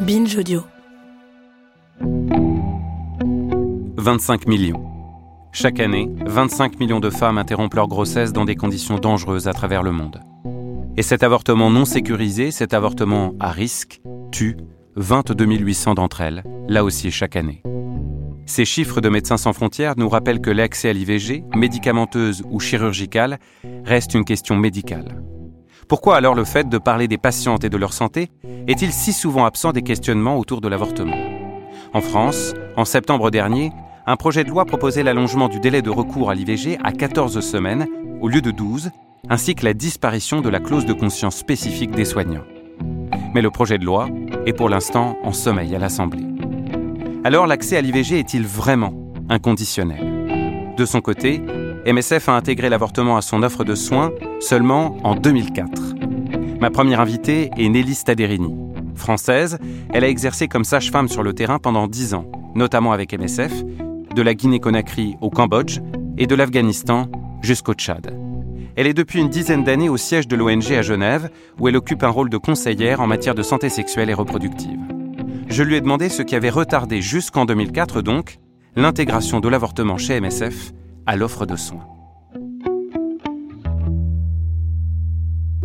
Binge Audio. 25 millions. Chaque année, 25 millions de femmes interrompent leur grossesse dans des conditions dangereuses à travers le monde. Et cet avortement non sécurisé, cet avortement à risque, tue 22 800 d'entre elles, là aussi chaque année. Ces chiffres de Médecins sans frontières nous rappellent que l'accès à l'IVG, médicamenteuse ou chirurgicale, reste une question médicale. Pourquoi alors le fait de parler des patientes et de leur santé est-il si souvent absent des questionnements autour de l'avortement? En France, en septembre dernier, un projet de loi proposait l'allongement du délai de recours à l'IVG à 14 semaines au lieu de 12, ainsi que la disparition de la clause de conscience spécifique des soignants. Mais le projet de loi est pour l'instant en sommeil à l'Assemblée. Alors l'accès à l'IVG est-il vraiment inconditionnel? De son côté, MSF a intégré l'avortement à son offre de soins seulement en 2004. Ma première invitée est Nelly Staderini. Française, elle a exercé comme sage-femme sur le terrain pendant 10 ans, notamment avec MSF, de la Guinée-Conakry au Cambodge et de l'Afghanistan jusqu'au Tchad. Elle est depuis une dizaine d'années au siège de l'ONG à Genève, où elle occupe un rôle de conseillère en matière de santé sexuelle et reproductive. Je lui ai demandé ce qui avait retardé jusqu'en 2004 donc l'intégration de l'avortement chez MSF l'offre de soins.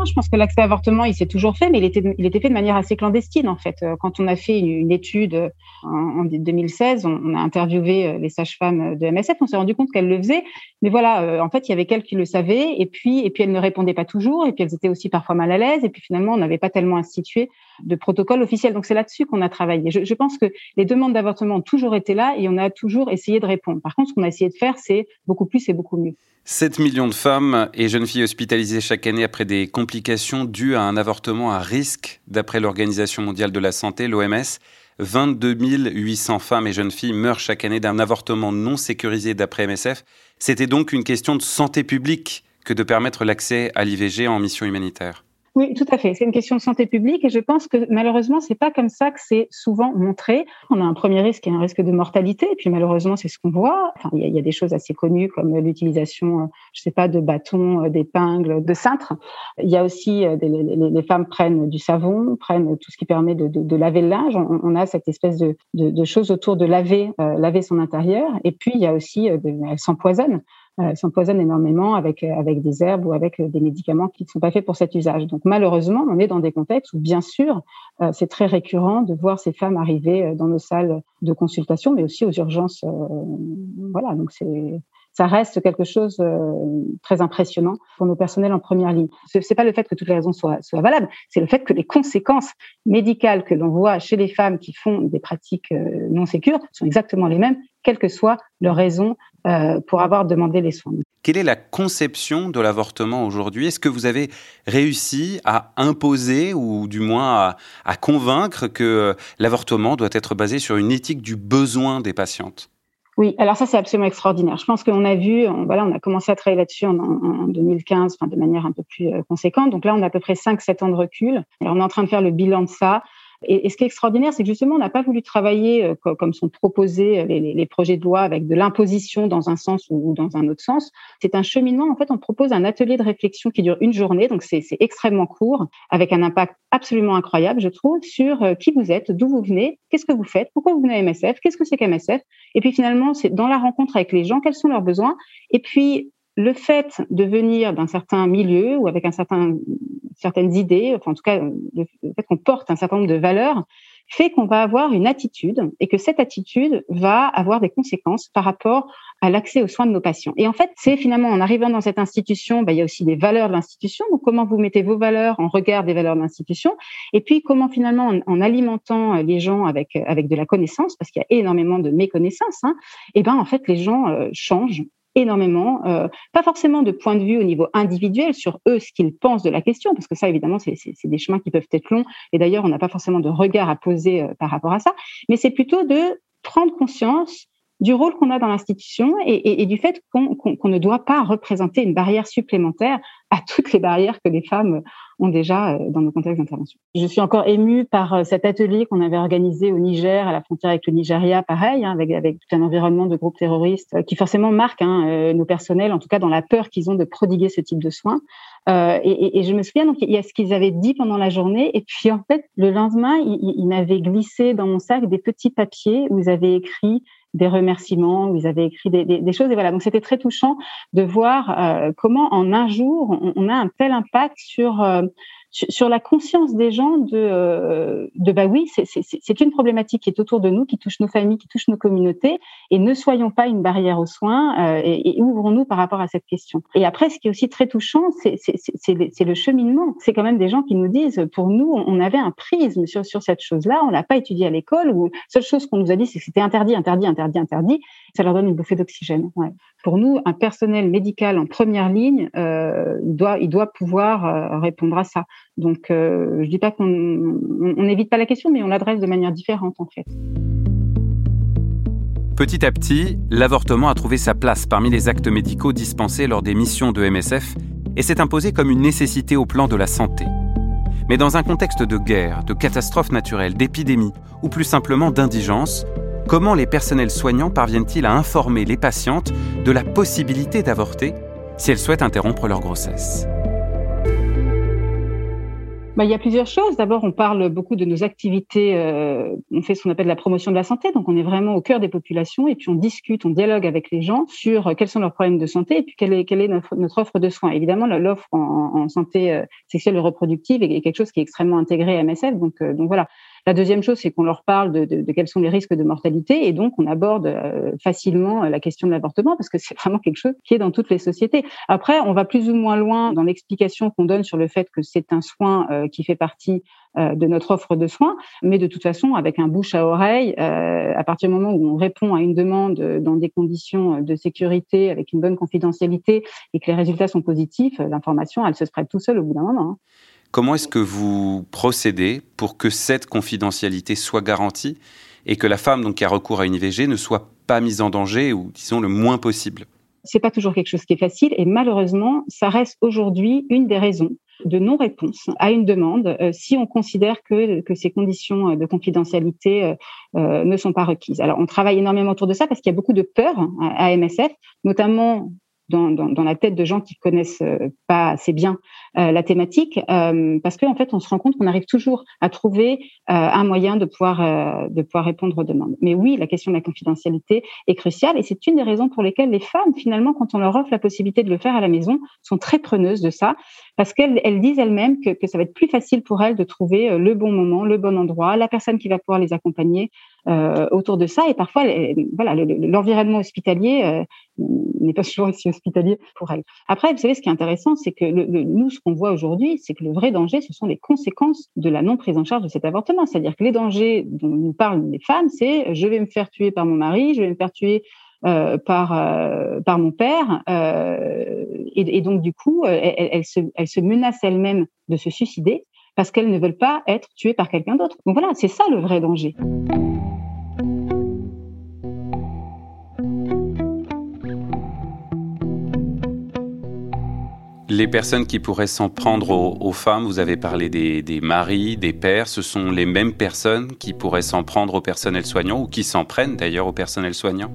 je pense que l'accès à l'avortement, il s'est toujours fait, mais il était, il était fait de manière assez clandestine, en fait. Euh, quand on a fait une, étude euh, en, 2016, on, a interviewé euh, les sages-femmes de MSF, on s'est rendu compte qu'elles le faisaient. Mais voilà, en fait, il y avait qu'elles qui le savaient, et puis, et puis elles ne répondaient pas toujours, et puis elles étaient aussi parfois mal à l'aise, et puis finalement, on n'avait pas tellement institué de protocole officiel. Donc, c'est là-dessus qu'on a travaillé. Je, je, pense que les demandes d'avortement ont toujours été là, et on a toujours essayé de répondre. Par contre, ce qu'on a essayé de faire, c'est beaucoup plus et beaucoup mieux. 7 millions de femmes et jeunes filles hospitalisées chaque année après des complications dues à un avortement à risque, d'après l'Organisation mondiale de la santé, l'OMS. 22 800 femmes et jeunes filles meurent chaque année d'un avortement non sécurisé d'après MSF. C'était donc une question de santé publique que de permettre l'accès à l'IVG en mission humanitaire. Oui, tout à fait. C'est une question de santé publique et je pense que malheureusement, c'est pas comme ça que c'est souvent montré. On a un premier risque et un risque de mortalité et puis malheureusement, c'est ce qu'on voit. Enfin, il y, a des choses assez connues comme l'utilisation, euh, je sais pas, de bâtons, euh, d'épingles, de cintres. Il y a aussi euh, des, les, femmes prennent du savon, prennent tout ce qui permet de, de, de laver le linge. On, a cette espèce de, de, choses autour de laver, laver son intérieur. Et puis il y a aussi, elles s'empoisonnent euh, s'empoisonnent énormément avec euh, avec des herbes ou avec euh, des médicaments qui ne sont pas faits pour cet usage. Donc malheureusement, on est dans des contextes où bien sûr, c'est très récurrent de voir ces femmes arriver dans nos salles de consultation, mais aussi aux urgences. voilà, donc c'est ça reste quelque chose de très impressionnant pour nos personnels en première ligne. Ce n'est pas le fait que toutes les raisons soient, soient valables, c'est le fait que les conséquences médicales que l'on voit chez les femmes qui font des pratiques non sécures sont exactement les mêmes, quelle que soit leur raison euh, pour avoir demandé les soins. Quelle est la conception de l'avortement aujourd'hui? Est-ce que vous avez réussi à imposer ou du moins à, convaincre que l'avortement doit être basé sur une éthique du besoin des patientes? Oui, alors ça c'est absolument extraordinaire. Je pense qu'on a vu, on, voilà, on a commencé à travailler là-dessus en, en, 2015, enfin, de manière un peu plus euh, conséquente. Donc là, on a à peu près 5-7 ans de recul. Et on est en train de faire le bilan de ça. Et, ce qui est extraordinaire, c'est que justement, on n'a pas voulu travailler euh, comme, sont proposés euh, les, projets de loi avec de l'imposition dans un sens ou, dans un autre sens. C'est un cheminement. En fait, on propose un atelier de réflexion qui dure une journée, donc c'est extrêmement court, avec un impact absolument incroyable, je trouve, sur euh, qui vous êtes, d'où vous venez, qu'est-ce que vous faites, pourquoi vous venez à MSF, qu'est-ce que c'est qu'MSF. Et puis finalement, c'est dans la rencontre avec les gens, quels sont leurs besoins. Et puis le fait de venir d'un certain milieu ou avec un certain, certaines idées, enfin, en tout cas, le fait qu'on porte un certain nombre de valeurs, fait qu'on va avoir une attitude et que cette attitude va avoir des conséquences par rapport à l'accès aux soins de nos patients. Et en fait, c'est finalement en arrivant dans cette institution, bah, il y a aussi des valeurs de l'institution. Donc, comment vous mettez vos valeurs en regard des valeurs de l'institution Et puis, comment finalement, en, alimentant les gens avec avec de la connaissance, parce qu'il y a énormément de méconnaissance, hein, et ben en fait, les gens euh, changent énormément, euh, pas forcément de point de vue au niveau individuel sur eux, ce qu'ils pensent de la question, parce que ça, évidemment, c'est des chemins qui peuvent être longs, et d'ailleurs, on n'a pas forcément de regard à poser euh, par rapport à ça, mais c'est plutôt de prendre conscience du rôle qu'on a dans l'institution et, du fait qu'on ne doit pas représenter une barrière supplémentaire à toutes les barrières que les femmes ont déjà euh, dans nos contextes d'intervention. Je suis encore émue par euh, cet atelier qu'on avait organisé au Niger, à la frontière avec le Nigeria, pareil, hein, avec, avec tout un environnement de groupes terroristes euh, qui forcément marque hein, nos personnels, en tout cas dans la peur qu'ils ont de prodiguer ce type de soins. Euh, et, et, je me souviens, donc, il y a ce qu'ils avaient dit pendant la journée. Et puis, en fait, le lendemain, ils, ils m'avaient glissé dans mon sac des petits papiers où ils avaient écrit des remerciements, où ils avaient écrit des, choses. Et voilà, donc c'était très touchant de voir euh, comment en un jour, on, on, a un tel impact sur euh, sur la conscience des gens de, euh, de bah oui, c'est une problématique qui est autour de nous, qui touche nos familles, qui touche nos communautés, et ne soyons pas une barrière aux soins euh, et, ouvrons-nous par rapport à cette question. Et après, ce qui est aussi très touchant, c'est le cheminement. C'est quand même des gens qui nous disent, pour nous, on avait un prisme sur, sur cette chose-là, on l'a pas étudié à l'école, ou seule chose qu'on nous a dit, c'est que c'était interdit, interdit, interdit, interdit. Ça leur donne une bouffée d'oxygène. Ouais pour nous, un personnel médical en première ligne, euh, doit, il doit pouvoir euh, répondre à ça. Donc, euh, je dis pas qu'on n'évite pas la question, mais on l'adresse de manière différente en fait. Petit à petit, l'avortement a trouvé sa place parmi les actes médicaux dispensés lors des missions de MSF et s'est imposé comme une nécessité au plan de la santé. Mais dans un contexte de guerre, de catastrophe naturelle, d'épidémie ou plus simplement d'indigence, Comment les personnels soignants parviennent-ils à informer les patientes de la possibilité d'avorter si elles souhaitent interrompre leur grossesse? Bah, il y a plusieurs choses. D'abord, on parle beaucoup de nos activités. Euh, on fait ce qu'on appelle la promotion de la santé. Donc, on est vraiment au cœur des populations et puis on discute, on dialogue avec les gens sur quels sont leurs problèmes de santé et puis quelle est, quelle est notre, offre de soins. Évidemment, l'offre en, santé euh, sexuelle et reproductive est, quelque chose qui est extrêmement intégré à MSF. Donc, euh, donc voilà. La deuxième chose, c'est qu'on leur parle de, quels sont les risques de mortalité et donc on aborde euh, facilement euh, la question de l'avortement parce que c'est vraiment quelque chose qui est dans toutes les sociétés. Après, on va plus ou moins loin dans l'explication qu'on donne sur le fait que c'est un soin euh, qui fait partie de notre offre de soins, mais de toute façon, avec un bouche à oreille, à partir du moment où on répond à une demande dans des conditions de sécurité, avec une bonne confidentialité, et que les résultats sont positifs, l'information, elle se spread tout seul au bout d'un moment. Comment est-ce que vous procédez pour que cette confidentialité soit garantie et que la femme qui a recours à une IVG ne soit pas mise en danger ou disons le moins possible? C'est pas toujours quelque chose qui est facile et malheureusement, ça reste aujourd'hui une des raisons de non-réponse à une demande euh, si on considère que, que ces conditions euh, de confidentialité euh, ne sont pas requises. Alors, on travaille énormément autour de ça parce qu'il y a beaucoup de peur hein, à MSF, notamment dans, dans, dans, la tête de gens qui connaissent euh, pas assez bien euh, la thématique, euh, parce qu'en en fait, on se rend compte qu'on arrive toujours à trouver un moyen de pouvoir de pouvoir répondre aux demandes. Mais oui, la question de la confidentialité est cruciale, et c'est une des raisons pour lesquelles les femmes, finalement, quand on leur offre la possibilité de le faire à la maison, sont très preneuses de ça, parce qu'elles elles disent elles-mêmes que, que ça va être plus facile pour elles de trouver le bon moment, le bon endroit, la personne qui va pouvoir les accompagner euh, autour de ça. Et parfois, voilà, l'environnement hospitalier euh, n'est pas toujours aussi hospitalier pour elle. Après, vous savez, ce qui est intéressant, c'est que le, nous, ce qu'on voit aujourd'hui, c'est que le vrai danger, ce sont les conséquences de la non prise en charge de cet avortement. C'est-à-dire que les dangers dont nous parlent les femmes, c'est je vais me faire tuer par mon mari, je vais me faire tuer euh, par euh, par mon père euh, et, donc du coup elles elle se, elle se menacent elles-mêmes de se suicider parce qu'elles ne veulent pas être tuées par quelqu'un d'autre. Donc voilà, c'est ça le vrai danger. Les personnes qui pourraient s'en prendre aux, femmes, vous avez parlé des, des, maris, des pères, ce sont les mêmes personnes qui pourraient s'en prendre au personnel soignant ou qui s'en prennent d'ailleurs au personnel soignant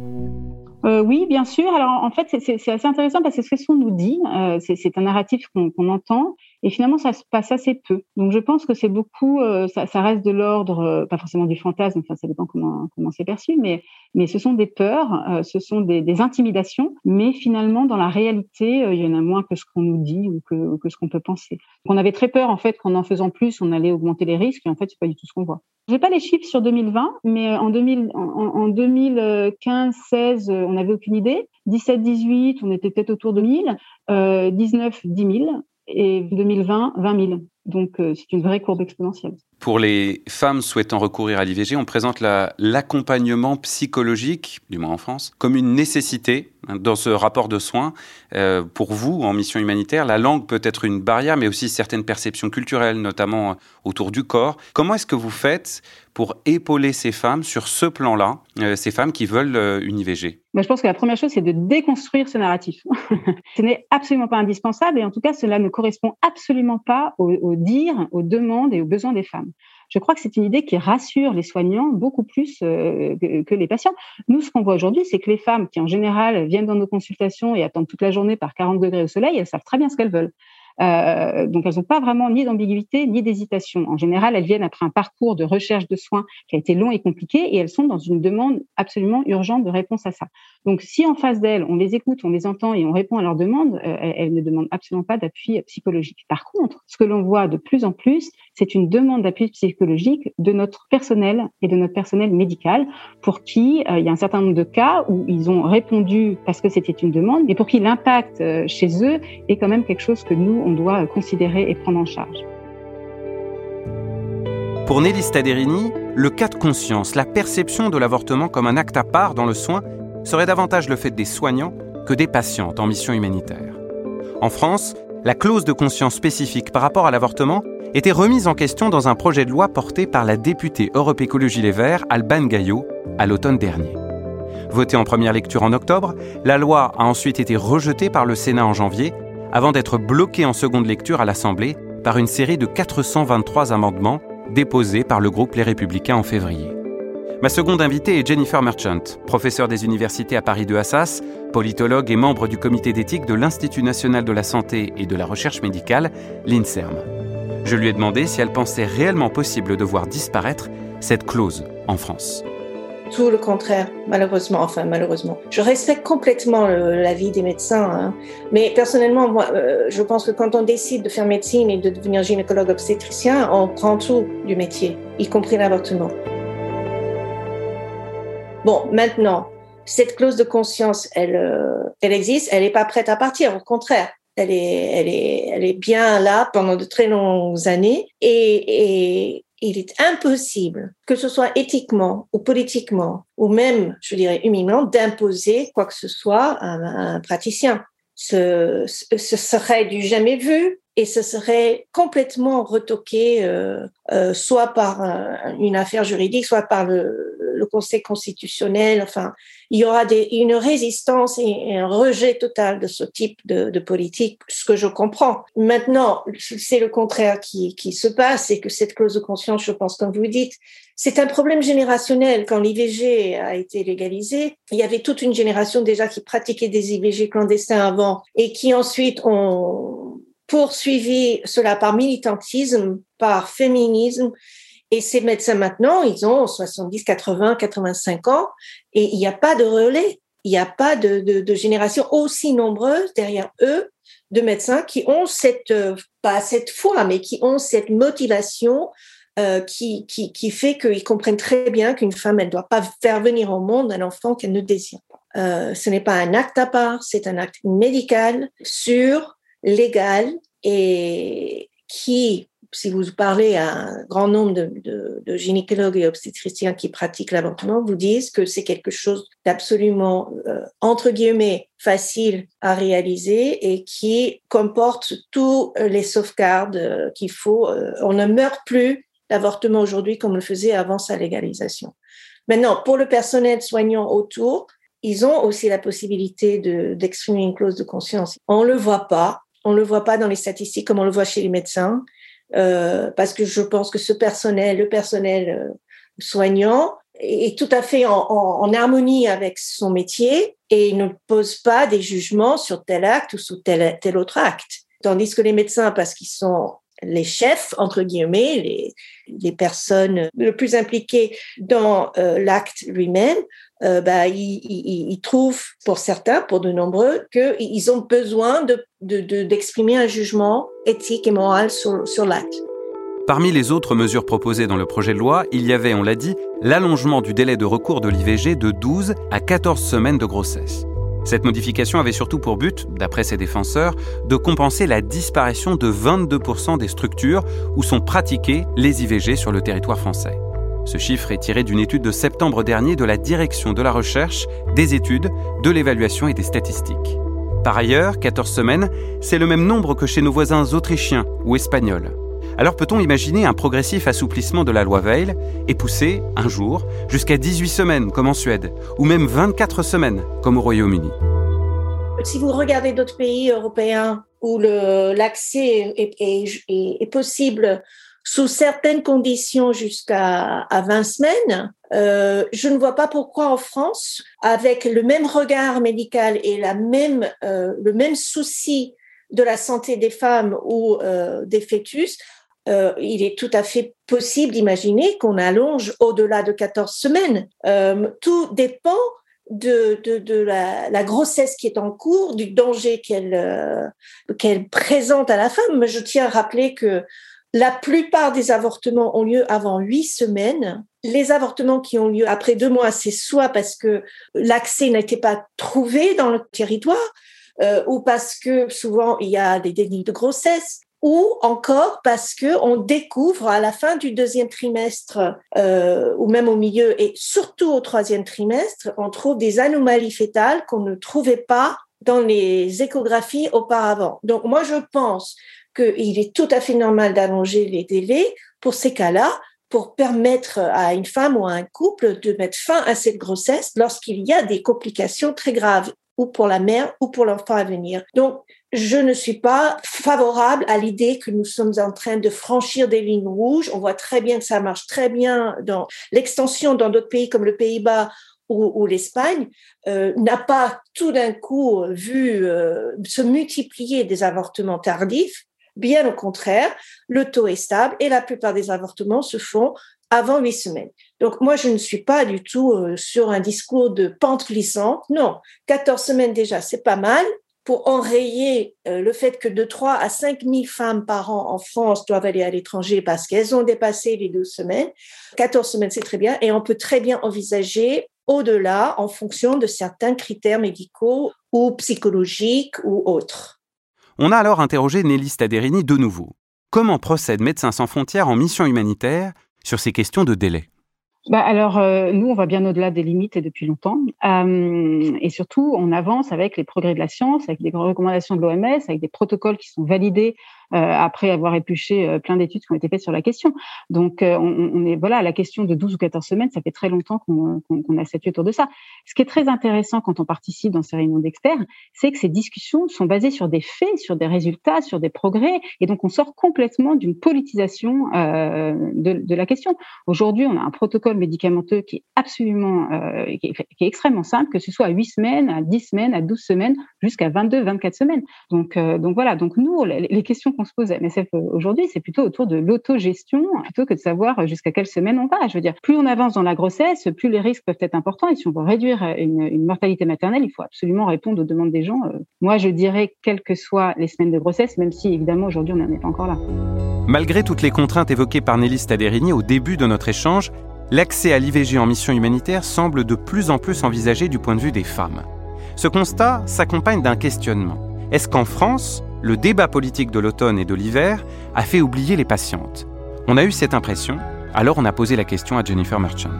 euh, oui, bien sûr. Alors en fait, c'est assez intéressant parce que ce qu'on nous dit, euh, c'est un narratif qu'on entend, et finalement, ça se passe assez peu. Donc je pense que c'est beaucoup, euh, ça, reste de l'ordre, euh, pas forcément du fantasme, enfin ça dépend comment comment c'est perçu, mais mais ce sont des peurs, euh, ce sont des, intimidations, mais finalement dans la réalité, il y en a moins que ce qu'on nous dit ou que, que ce qu'on peut penser. On avait très peur en fait qu'en en faisant plus, on allait augmenter les risques, et en fait c'est pas du tout ce qu'on voit. J'ai pas les chiffres sur 2020, mais en, 2000, en, en 2015-16, on n'avait aucune idée. 17-18, on était peut-être autour de 1000. Euh, 19, 10 000. Et 2020, 20 000. Donc euh, c'est une vraie courbe exponentielle. Pour les femmes souhaitant recourir à l'IVG, on présente l'accompagnement psychologique, du moins en France, comme une nécessité dans ce rapport de soins. Euh, pour vous, en mission humanitaire, la langue peut être une barrière, mais aussi certaines perceptions culturelles, notamment autour du corps. Comment est-ce que vous faites pour épauler ces femmes sur ce plan-là, euh, ces femmes qui veulent euh, une IVG Je pense que la première chose, c'est de déconstruire ce narratif. ce n'est absolument pas indispensable et en tout cas, cela ne correspond absolument pas aux, aux dires, aux demandes et aux besoins des femmes je crois que c'est une idée qui rassure les soignants beaucoup plus euh, que, les patients. Nous, ce qu'on voit aujourd'hui, c'est que les femmes qui, en général, viennent dans nos consultations et attendent toute la journée par 40 degrés au soleil, elles savent très bien ce qu'elles veulent. Euh, donc, elles n'ont pas vraiment ni d'ambiguïté ni d'hésitation. En général, elles viennent après un parcours de recherche de soins qui a été long et compliqué et elles sont dans une demande absolument urgente de réponse à ça. Donc, si en face d'elles, on les écoute, on les entend et on répond à leurs demandes, euh, elles, ne demandent absolument pas d'appui psychologique. Par contre, ce que l'on voit de plus en plus, c'est une demande d'appui psychologique de notre personnel et de notre personnel médical pour qui euh, il y a un certain nombre de cas où ils ont répondu parce que c'était une demande, mais pour qui l'impact chez eux est quand même quelque chose que nous, on doit considérer et prendre en charge. Pour Nelly Staderini, le cas de conscience, la perception de l'avortement comme un acte à part dans le soin, serait davantage le fait des soignants que des patientes en mission humanitaire. En France, la clause de conscience spécifique par rapport à l'avortement était remise en question dans un projet de loi porté par la députée Europe Écologie Les Verts, Alban Gaillot, à l'automne dernier. Votée en première lecture en octobre, la loi a ensuite été rejetée par le Sénat en janvier avant d'être bloqué en seconde lecture à l'Assemblée par une série de 423 amendements déposés par le groupe Les Républicains en février. Ma seconde invitée est Jennifer Merchant, professeure des universités à Paris de Assas, politologue et membre du comité d'éthique de l'Institut national de la santé et de la recherche médicale, l'INSERM. Je lui ai demandé si elle pensait réellement possible de voir disparaître cette clause en France tout le contraire, malheureusement. Enfin, malheureusement. Je respecte complètement l'avis des médecins, hein. mais personnellement, moi, euh, je pense que quand on décide de faire médecine et de devenir gynécologue obstétricien, on prend tout du métier, y compris l'avortement. Bon, maintenant, cette clause de conscience, elle, euh, elle existe, elle n'est pas prête à partir, au contraire. Elle est, elle, est, elle est bien là pendant de très longues années et, et il est impossible, que ce soit éthiquement ou politiquement, ou même, je dirais, humainement, d'imposer quoi que ce soit à un, praticien. Ce, ce, serait du jamais vu et ce serait complètement retoqué, euh, euh, soit par une affaire juridique, soit par le, le Conseil constitutionnel. Enfin, il y aura des, une résistance et un rejet total de ce type de, de politique, ce que je comprends. Maintenant, c'est le contraire qui, qui se passe, c'est que cette clause de conscience, je pense, comme vous dites, c'est un problème générationnel. Quand l'IVG a été légalisé, il y avait toute une génération déjà qui pratiquait des IVG clandestins avant et qui ensuite ont poursuivi cela par militantisme, par féminisme et ces médecins maintenant, ils ont 70, 80, 85 ans et il n'y a pas de relais. Il n'y a pas de, de, de, génération aussi nombreuse derrière eux de médecins qui ont cette, euh, pas cette foi, mais qui ont cette motivation euh, qui, qui, qui fait qu'ils comprennent très bien qu'une femme, elle ne doit pas faire venir au monde un enfant qu'elle ne désire pas. Euh, ce n'est pas un acte à part, c'est un acte médical, sûr, légal et qui si vous parlez à un grand nombre de, gynécologues et obstétriciens qui pratiquent l'avortement, vous disent que c'est quelque chose d'absolument, euh, entre guillemets, facile à réaliser et qui comporte tous les sauvegardes euh, qu'il faut. Euh, on ne meurt plus d'avortement aujourd'hui comme on le faisait avant sa légalisation. Maintenant, pour le personnel soignant autour, ils ont aussi la possibilité d'exprimer une clause de conscience. On le voit pas, on le voit pas dans les statistiques comme on le voit chez les médecins. Euh, parce que je pense que ce personnel, le personnel euh, soignant, est tout à fait en, harmonie avec son métier et ne pose pas des jugements sur tel acte ou sur tel, tel autre acte. Tandis que les médecins, parce qu'ils sont les chefs, entre guillemets, les, personnes le plus impliquées dans euh, l'acte lui-même, euh, bah, ils, trouvent, pour certains, pour de nombreux, qu'ils ont besoin d'exprimer de, de, un jugement éthique et moral sur l'acte. Parmi les autres mesures proposées dans le projet de loi, il y avait, on l'a dit, l'allongement du délai de recours de l'IVG de 12 à 14 semaines de grossesse. Cette modification avait surtout pour but, d'après ses défenseurs, de compenser la disparition de 22% des structures où sont pratiquées les IVG sur le territoire français. Ce chiffre est tiré d'une étude de septembre dernier de la Direction de la recherche, des études, de l'évaluation et des statistiques. Par ailleurs, 14 semaines, c'est le même nombre que chez nos voisins autrichiens ou espagnols. Alors peut-on imaginer un progressif assouplissement de la loi Veil et pousser, un jour, jusqu'à 18 semaines comme en Suède, ou même 24 semaines comme au Royaume-Uni? Si vous regardez d'autres pays européens où l'accès est, possible sous certaines conditions jusqu'à à 20 semaines, euh, je ne vois pas pourquoi en France, avec le même regard médical et la euh, le même souci de la santé des femmes ou euh, des fœtus, euh, il est tout à fait possible d'imaginer qu'on allonge au-delà de 14 semaines. Euh, tout dépend de, la, grossesse qui est en cours, du danger qu'elle euh, qu'elle présente à la femme. Mais je tiens à rappeler que la plupart des avortements ont lieu avant huit semaines. Les avortements qui ont lieu après deux mois, c'est soit parce que l'accès n'était pas trouvé dans le territoire, ou parce que souvent il y a des dénis de grossesse, ou encore parce que on découvre à la fin du deuxième trimestre euh, ou même au milieu et surtout au troisième trimestre, on trouve des anomalies fétales qu'on ne trouvait pas dans les échographies auparavant. Donc moi je pense qu'il est tout à fait normal d'allonger les délais pour ces cas-là pour permettre à une femme ou à un couple de mettre fin à cette grossesse lorsqu'il y a des complications très graves ou pour la mère ou pour l'enfant à venir. Donc, je ne suis pas favorable à l'idée que nous sommes en train de franchir des lignes rouges. On voit très bien que ça marche très bien dans l'extension dans d'autres pays comme le Pays-Bas ou, l'Espagne euh, n'a pas tout d'un coup vu euh, se multiplier des avortements tardifs. Bien au contraire, le taux est stable et la plupart des avortements se font avant huit semaines. Donc moi, je ne suis pas du tout euh, sur un discours de pente glissante. Non, 14 semaines déjà, c'est pas mal pour enrayer euh, le fait que de 3 à 5 000 femmes par an en France doivent aller à l'étranger parce qu'elles ont dépassé les 12 semaines. 14 semaines, c'est très bien. Et on peut très bien envisager au-delà en fonction de certains critères médicaux ou psychologiques ou autres. On a alors interrogé Nelly Staderini de nouveau. Comment procède Médecins sans frontières en mission humanitaire sur ces questions de délai? Bah alors, euh, nous, on va bien au-delà des limites et depuis longtemps. Euh, et surtout, on avance avec les progrès de la science, avec des recommandations de l'OMS, avec des protocoles qui sont validés après avoir épluché euh, plein d'études qui ont été faites sur la question. Donc, euh, on, on, est voilà, la question de 12 ou 14 semaines, ça fait très longtemps qu'on qu a statué autour de ça. Ce qui est très intéressant quand on participe dans ces réunions d'experts, c'est que ces discussions sont basées sur des faits, sur des résultats, sur des progrès, et donc on sort complètement d'une politisation euh, de, de, la question. Aujourd'hui, on a un protocole médicamenteux qui est absolument, euh, qui, est, qui, est, extrêmement simple, que ce soit à 8 semaines, à 10 semaines, à 12 semaines, jusqu'à 22, 24 semaines. Donc, euh, donc voilà. Donc nous, les, les questions qu'on se pose à MSF aujourd'hui, c'est plutôt autour de l'autogestion plutôt que de savoir jusqu'à quelle semaine on va. Je veux dire, plus on avance dans la grossesse, plus les risques peuvent être importants. Et si on veut réduire une, une mortalité maternelle, il faut absolument répondre aux demandes des gens. Euh, moi, je dirais, quelles que soient les semaines de grossesse, même si évidemment aujourd'hui on n'en est pas encore là. Malgré toutes les contraintes évoquées par Nelly Staderini au début de notre échange, l'accès à l'IVG en mission humanitaire semble de plus en plus envisagé du point de vue des femmes. Ce constat s'accompagne d'un questionnement. Est-ce qu'en France, le débat politique de l'automne et de l'hiver a fait oublier les patientes. On a eu cette impression, alors on a posé la question à Jennifer Merchant.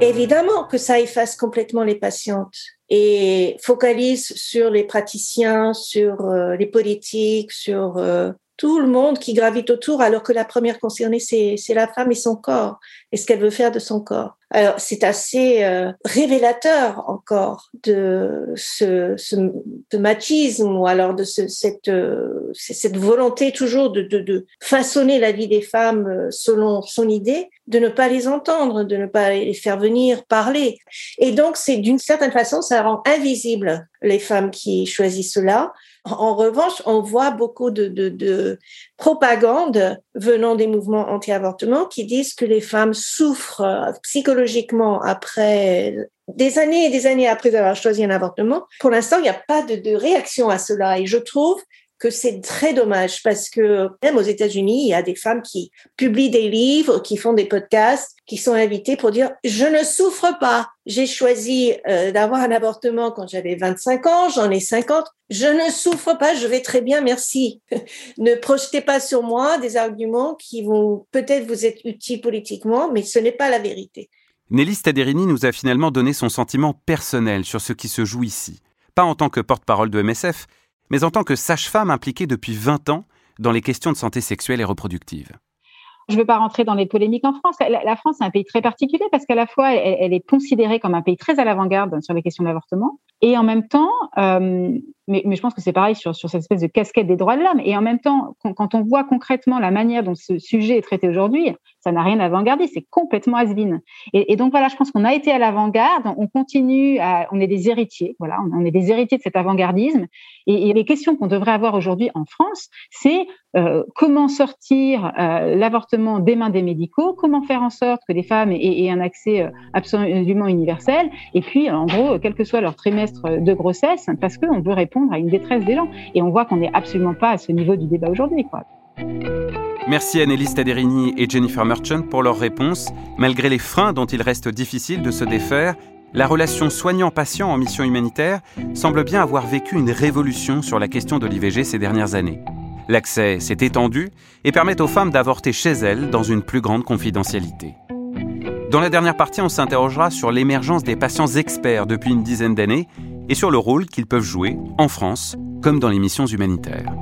Évidemment que ça efface complètement les patientes et focalise sur les praticiens, sur euh, les politiques, sur euh, tout le monde qui gravite autour, alors que la première concernée, c'est la femme et son corps, et ce qu'elle veut faire de son corps. Alors, c'est assez euh, révélateur encore de ce, ce machisme ou alors de ce, cette, euh, cette volonté toujours de, de, de, façonner la vie des femmes euh, selon son idée, de ne pas les entendre, de ne pas les faire venir parler. Et donc, c'est d'une certaine façon, ça rend invisible les femmes qui choisissent cela. En revanche, on voit beaucoup de, de, de propagande venant des mouvements anti-avortement qui disent que les femmes souffrent psychologiquement après des années et des années après avoir choisi un avortement. Pour l'instant, il n'y a pas de, de, réaction à cela et je trouve que c'est très dommage parce que même aux États-Unis, il y a des femmes qui publient des livres, qui font des podcasts, qui sont invitées pour dire je ne souffre pas. J'ai choisi euh, d'avoir un avortement quand j'avais 25 ans, j'en ai 50. Je ne souffre pas, je vais très bien, merci. ne projetez pas sur moi des arguments qui vont peut-être vous être utiles politiquement, mais ce n'est pas la vérité. Nelly Staderini nous a finalement donné son sentiment personnel sur ce qui se joue ici, pas en tant que porte-parole de MSF, mais en tant que sage-femme impliquée depuis 20 ans dans les questions de santé sexuelle et reproductive. Je ne veux pas rentrer dans les polémiques en France. La, France est un pays très particulier parce qu'à la fois, elle, est considérée comme un pays très à l'avant-garde sur les questions d'avortement, et en même temps, euh, mais, je pense que c'est pareil sur, sur cette espèce de casquette des droits de l'homme. Et en même temps, quand, on voit concrètement la manière dont ce sujet est traité aujourd'hui, ça n'a rien d'avant-gardiste, c'est complètement has et, donc voilà, je pense qu'on a été à l'avant-garde, on continue, à, on est des héritiers, voilà, on, est des héritiers de cet avant-gardisme. Et, les questions qu'on devrait avoir aujourd'hui en France, c'est euh, comment sortir euh, l'avortement des mains des médicaux, comment faire en sorte que les femmes aient, aient un accès absolument universel, et puis en gros, quel que soit leur trimestre de grossesse, parce qu'on veut répondre à une détresse des gens. Et on voit qu'on n'est absolument pas à ce niveau du débat aujourd'hui. Quoi. Merci Annelise Taderini et Jennifer Merchant pour leurs réponses. Malgré les freins dont il reste difficile de se défaire, la relation soignant-patient en mission humanitaire semble bien avoir vécu une révolution sur la question de l'IVG ces dernières années. L'accès s'est étendu et permet aux femmes d'avorter chez elles dans une plus grande confidentialité. Dans la dernière partie, on s'interrogera sur l'émergence des patients experts depuis une dizaine d'années et sur le rôle qu'ils peuvent jouer en France comme dans les missions humanitaires.